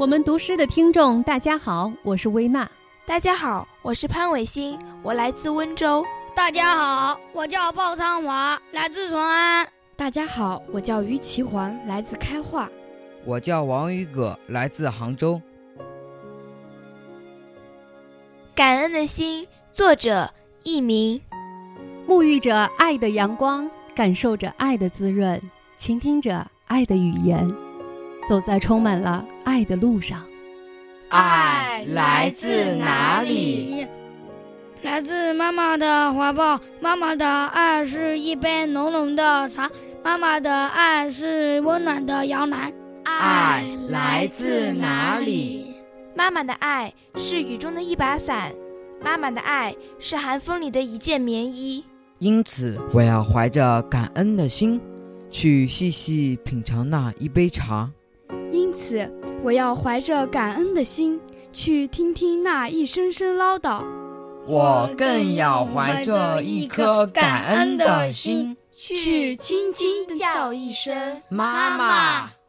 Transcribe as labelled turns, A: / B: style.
A: 我们读诗的听众，大家好，我是薇娜。
B: 大家好，我是潘伟新，我来自温州。
C: 大家好，我叫鲍昌华，来自淳安。
D: 大家好，我叫于其环，来自开化。
E: 我叫王宇葛，来自杭州。
B: 感恩的心，作者佚名。
A: 沐浴着爱的阳光，感受着爱的滋润，倾听着爱的语言。走在充满了爱的路上，
F: 爱来自哪里？
C: 来自妈妈的怀抱。妈妈的爱是一杯浓浓的茶，妈妈的爱是温暖的摇篮。
F: 爱来自哪里？
B: 妈妈的爱是雨中的一把伞，妈妈的爱是寒风里的一件棉衣。
E: 因此，我要怀着感恩的心，去细细品尝那一杯茶。
D: 因此，我要怀着感恩的心去听听那一声声唠叨。
F: 我更要怀着一颗感恩的心
D: 去轻轻地叫一声
F: 妈妈。